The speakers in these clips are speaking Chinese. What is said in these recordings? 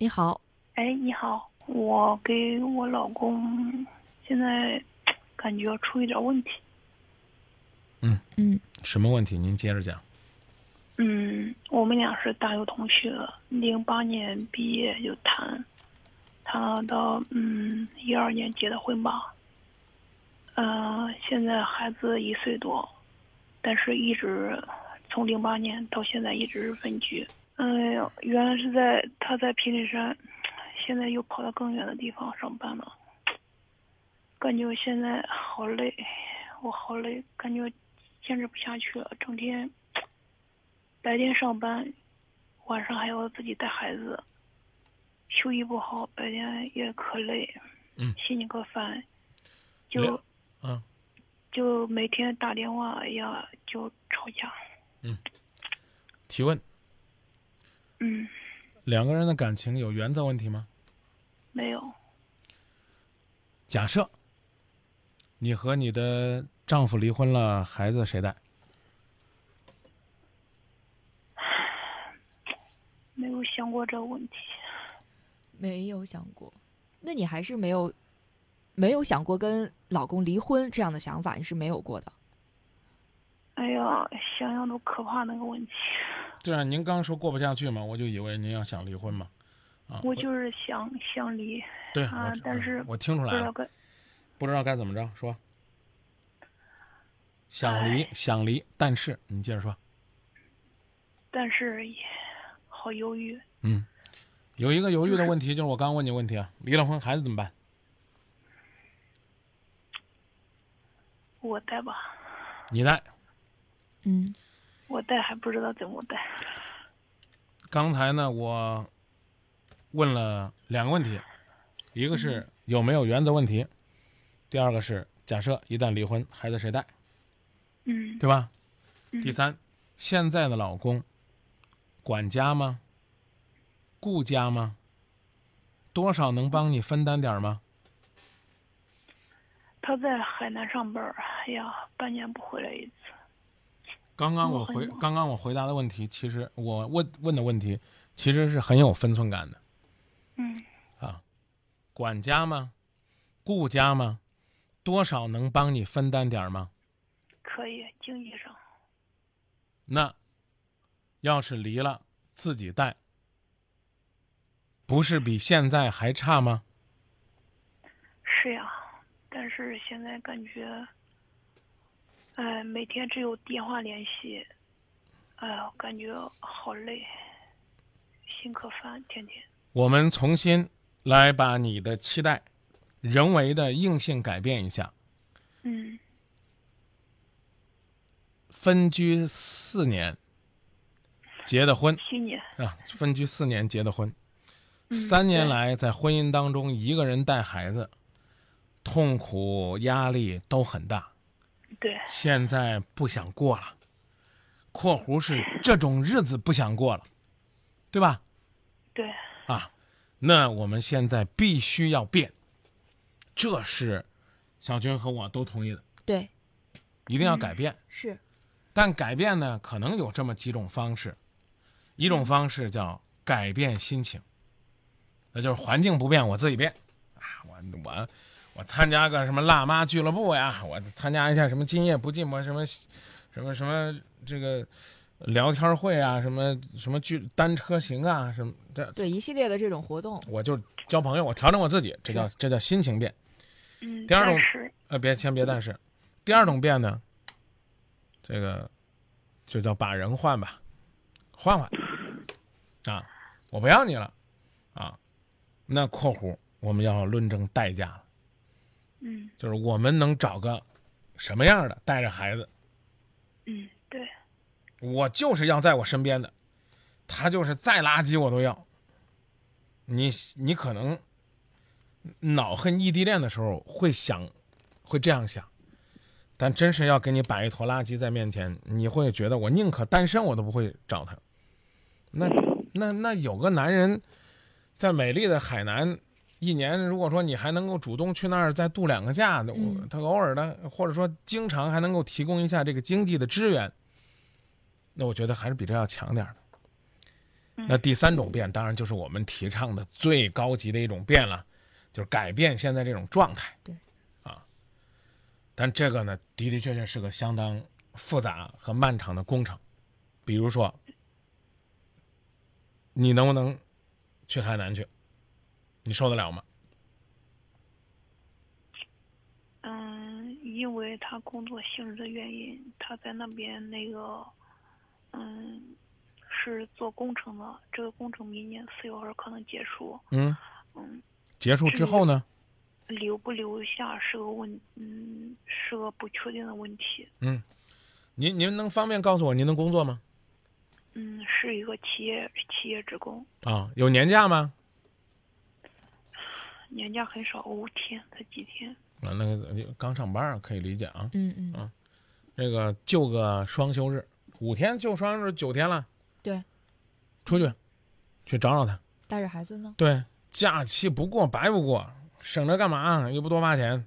你好，哎，你好，我给我老公现在 感觉出一点问题。嗯嗯什么问题？您接着讲。嗯，我们俩是大学同学，零八年毕业就谈，谈到嗯一二年结的婚吧。嗯、现在孩子一岁多，但是一直从零八年到现在一直是分居。哎呀，原来是在他在平顶山，现在又跑到更远的地方上班了。感觉现在好累，我好累，感觉坚持不下去了，整天白天上班，晚上还要自己带孩子，休息不好，白天也可累，嗯心里可烦，就嗯，就每天打电话哎呀就吵架，嗯提问：嗯，两个人的感情有原则问题吗？没有，假设你和你的丈夫离婚了，孩子谁带？没有想过这个问题，没有想过。那你还是没有没有想过跟老公离婚这样的想法，你是没有过的。哎呀，想想都可怕那个问题，对啊，您刚说过不下去嘛，我就以为您要想离婚嘛。啊，我就是想想离，对，啊但是我听出来了，不知道该不知道该怎么着说。想离，想离，但是你接着说。但是也好犹豫，嗯，有一个犹豫的问题，就是我刚问你问题啊，离了婚孩子怎么办？我带吧，你带。嗯我带还不知道怎么带，刚才呢，我问了两个问题，一个是有没有原则问题，第二个是假设一旦离婚，孩子谁带，嗯，对吧？嗯第三，现在的老公管家吗？顾家吗？多少能帮你分担点儿吗？他在海南上班儿，哎呀，半年不回来一次。刚刚我回刚刚我回答的问题，其实我问问的问题其实是很有分寸感的嗯，啊。管家吗？顾家吗？多少能帮你分担点儿吗？可以，经济上，那要是离了自己带，不是比现在还差吗？是呀，但是现在感觉，哎，每天只有电话联系，哎呀，感觉好累，心可烦，天天。我们重新来把你的期待人为的硬性改变一下。嗯分居四年结的婚七年，啊，分居四年结的婚，嗯三年来在婚姻当中一个人带孩子，痛苦压力都很大。对，现在不想过了（括弧是这种日子不想过了），对吧？对，啊，那我们现在必须要变，这是小军和我都同意的，对，一定要改变。是。但改变呢，可能有这么几种方式，一种方式叫改变心情，那就是环境不变，我自己变。啊，我我我参加个什么辣妈俱乐部呀，我参加一下什么今夜不寂寞什么什么什么这个聊天会啊，什么什么剧单车行啊，什么这对一系列的这种活动。我就交朋友，我调整我自己，这叫这叫心情变。嗯。第二种呃，别先别但是，第二种变呢，这个就叫把人换吧，换换啊，我不要你了啊，那括弧我们要论证代价了，嗯就是我们能找个什么样的带着孩子，嗯，对，我就是要在我身边的，他就是再垃圾我都要。你你可能恼恨异地恋的时候会想，会这样想，但真是要给你摆一坨垃圾在面前，你会觉得我宁可单身我都不会找他。那那那有个男人在美丽的海南，一年如果说你还能够主动去那儿再度两个假，我嗯他偶尔的或者说经常还能够提供一下这个经济的支援，那我觉得还是比这要强点。那第三种变，当然就是我们提倡的最高级的一种变了，就是改变现在这种状态。对，啊，但这个呢，的的确确是个相当复杂和漫长的工程。比如说，你能不能去海南去？你受得了吗？嗯，因为他工作性质的原因，他在那边那个，嗯，是做工程的。这个工程明年四月份可能结束。嗯嗯，结束之后呢？留不留下是个问，嗯，是个不确定的问题。嗯，您您能方便告诉我您的工作吗？嗯，是一个企业企业职工。啊，有年假吗？年假很少，五天才几天。啊，那个刚上班儿可以理解啊。嗯嗯啊这个就个双休日，五天就双休日九天了。对，出去，去找找他。带着孩子呢？对，假期不过白不过，省着干嘛？又不多花钱，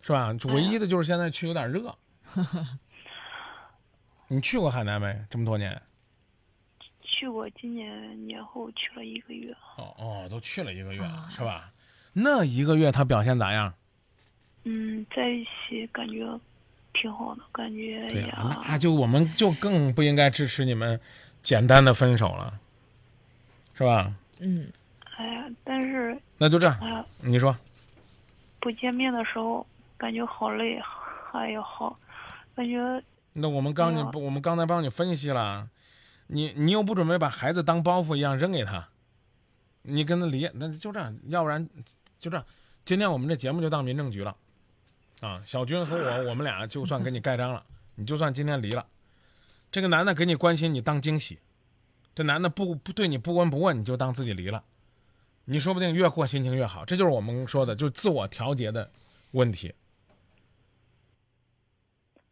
是吧？唯一的就是现在去有点热。你去过海南没？这么多年？去过，今年年后去了一个月。哦哦，都去了一个月是吧？那一个月他表现咋样？嗯，在一起感觉挺好的，感觉对呀、呀，那就我们就更不应该支持你们简单的分手了，是吧？嗯，哎呀，但是那就这样，哎，你说，不见面的时候感觉好累，哎呀好，感觉那我们刚你哎我们刚才帮你分析了，你你又不准备把孩子当包袱一样扔给他，你跟他离，那就这样，要不然就这样，今天我们这节目就当民政局了，啊，小军和我 我们俩就算给你盖章了，你就算今天离了，这个男的给你关心，你当惊喜，这男的不不对你不闻不问，你就当自己离了，你说不定越过心情越好，这就是我们说的，就是自我调节的问题。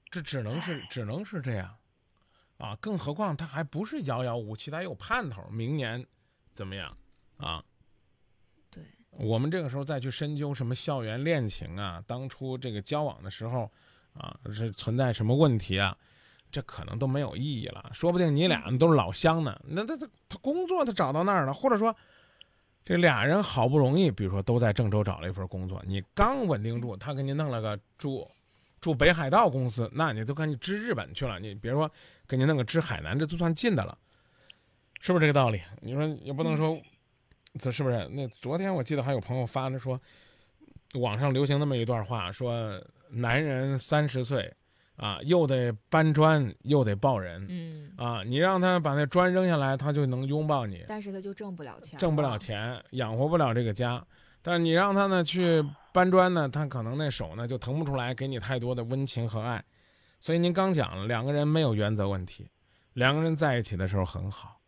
这只能是只能是这样，啊，更何况他还不是遥遥无期，他还有盼头，明年怎么样？啊？对，我们这个时候再去深究什么校园恋情啊，当初这个交往的时候啊，是存在什么问题啊？这可能都没有意义了。说不定你俩都是老乡呢，那他他他工作他找到那儿了，或者说这俩人好不容易，比如说都在郑州找了一份工作，你刚稳定住，他给你弄了个住住北海道公司，那你都赶紧支日本去了。你别说给你弄个支海南，这都算近的了，是不是这个道理？你说也不能说，这是不是？那昨天我记得还有朋友发的说，网上流行那么一段话，说男人三十岁啊，又得搬砖又得抱人。嗯，啊，你让他把那砖扔下来，他就能拥抱你，但是他就挣不了钱，挣不了。钱，养活不了这个家。但是你让他呢去搬砖呢，他可能那手呢就腾不出来，给你太多的温情和爱。所以您刚讲了，两个人没有原则问题，两个人在一起的时候很好。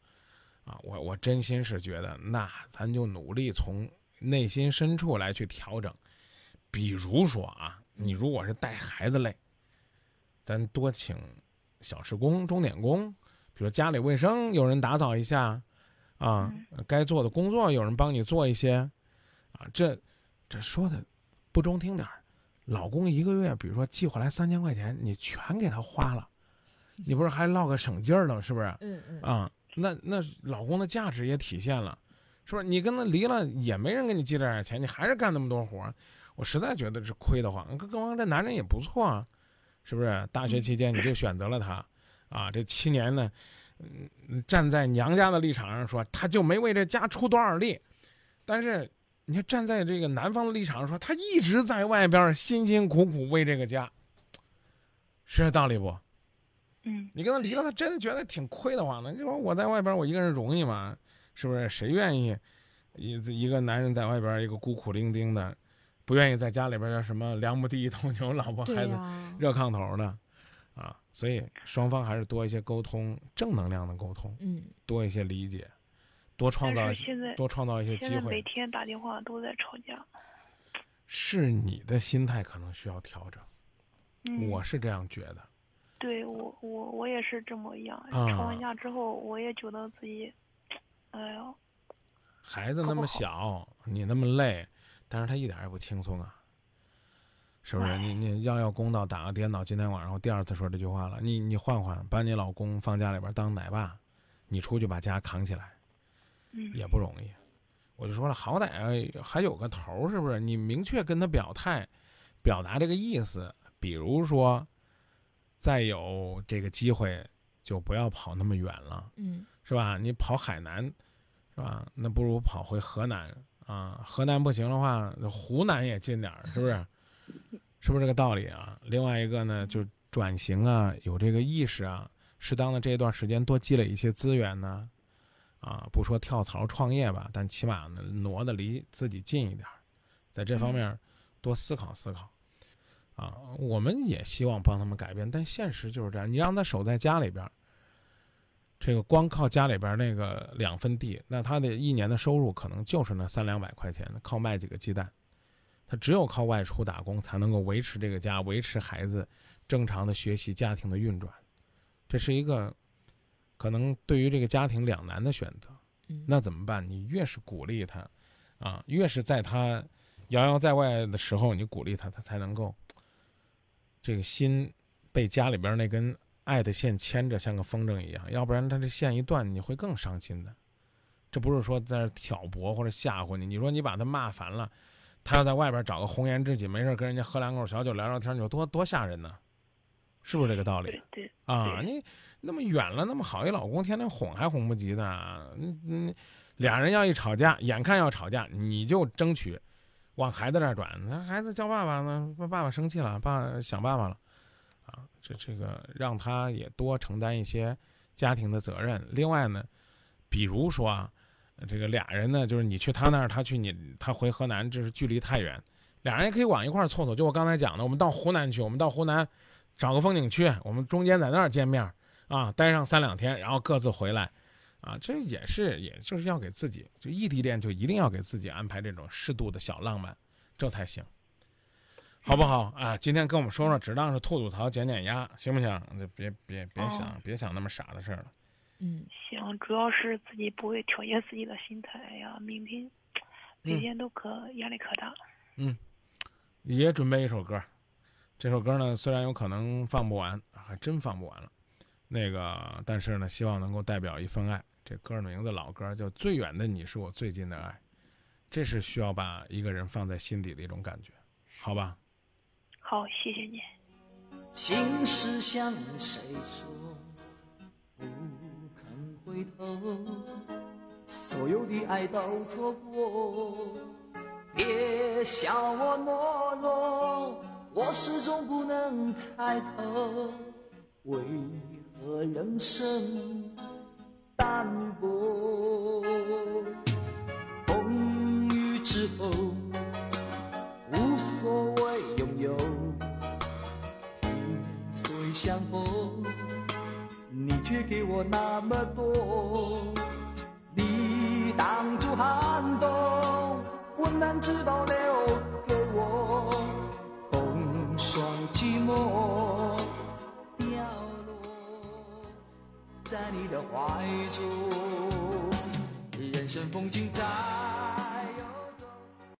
啊，我我真心是觉得，那咱就努力从内心深处来去调整。比如说啊，你如果是带孩子累，咱多请小时工、钟点工，比如家里卫生有人打扫一下，啊，该做的工作有人帮你做一些，啊，这这说的不中听点儿，老公一个月，比如说寄回来三千块钱，你全给他花了，你不是还落个省劲儿了，是不是？嗯嗯，啊，那那老公的价值也体现了，是不是？你跟他离了也没人给你寄这点钱，你还是干那么多活，我实在觉得是亏得慌。更更何况这男人也不错啊，是不是？大学期间你就选择了他，啊，这七年呢，嗯，站在娘家的立场上说，他就没为这家出多少力，但是你看站在这个男方的立场上说，他一直在外边辛辛苦苦为这个家，是这道理不？嗯你跟他离了，他真的觉得挺亏的慌的。你说我在外边，我一个人容易吗？是不是？谁愿意一一个男人在外边一个孤苦伶仃的，不愿意在家里边叫什么两亩地一头牛，老婆孩子，热炕头的啊？所以双方还是多一些沟通，正能量的沟通，嗯，多一些理解，多创造多创造一些机现在每会。天打电话都在吵架。是你的心态可能需要调整，嗯，我是这样觉得。对我我我也是这么样。啊吵完架之后，我也觉得自己，哎呦，孩子那么小，你那么累，但是他一点也不轻松啊，是不是？你你要要公道，打个颠倒，今天晚上我第二次说这句话了，你你换换，把你老公放家里边当奶爸，你出去把家扛起来，嗯也不容易。我就说了，好歹还有个头，是不是？你明确跟他表态，表达这个意思。比如说，再有这个机会，就不要跑那么远了，嗯是吧？你跑海南，是吧？那不如跑回河南啊。河南不行的话，湖南也近点儿，是不是？是不是这个道理啊？另外一个呢，就转型啊，有这个意识啊，适当的这一段时间多积累一些资源呢，啊，不说跳槽创业吧，但起码呢挪的离自己近一点儿，在这方面多思考思考。啊，我们也希望帮他们改变，但现实就是这样。你让他守在家里边，这个光靠家里边那个两分地，那他的一年的收入可能就是那三两百块钱，靠卖几个鸡蛋。他只有靠外出打工，才能够维持这个家，维持孩子正常的学习、家庭的运转。这是一个可能对于这个家庭两难的选择。嗯，那怎么办？你越是鼓励他，啊，越是在他遥遥在外的时候，你鼓励他，他才能够这个心被家里边那根爱的线牵着，像个风筝一样。要不然他这线一断，你会更伤心的。这不是说在那挑拨或者吓唬你，你说你把他骂烦了，他要在外边找个红颜知己，没事跟人家喝两口小酒聊聊天，你说多多吓人呢？是不是这个道理？啊，你那么远了，那么好一老公，天天哄还哄不及呢。嗯嗯，俩人要一吵架，眼看要吵架，你就争取往孩子这儿转。那孩子叫爸爸呢，爸爸生气了，爸想办法了，啊，这这个让他也多承担一些家庭的责任。另外呢，比如说啊，这个俩人呢，就是你去他那儿，他去你，他回河南，这是距离太远，俩人也可以往一块儿凑凑。就我刚才讲的，我们到湖南去，我们到湖南。找个风景区，我们中间在那儿见面啊，待上三两天，然后各自回来，啊，这也是，也就是要给自己，就异地恋就一定要给自己安排这种适度的小浪漫，这才行，好不好啊？今天跟我们说说，只当是吐吐槽、减减压，行不行？就别别别想、哦别想那么傻的事儿了。嗯行，主要是自己不会调节自己的心态哎呀，明天每天都可压力可大。嗯也准备一首歌，这首歌呢虽然有可能放不完，还真放不完了。那个，但是呢，希望能够代表一份爱。这歌的名字老歌叫《最远的你是我最近的爱》，这是需要把一个人放在心底的一种感觉，好吧？好，谢谢你。心事向谁说？不肯回头，所有的爱都错过。别笑我懦弱，我始终不能猜透，为何人生相逢，你却给我那么多。你挡住寒冬，温暖直到留给我，风霜寂寞掉落在你的怀中。人生风景在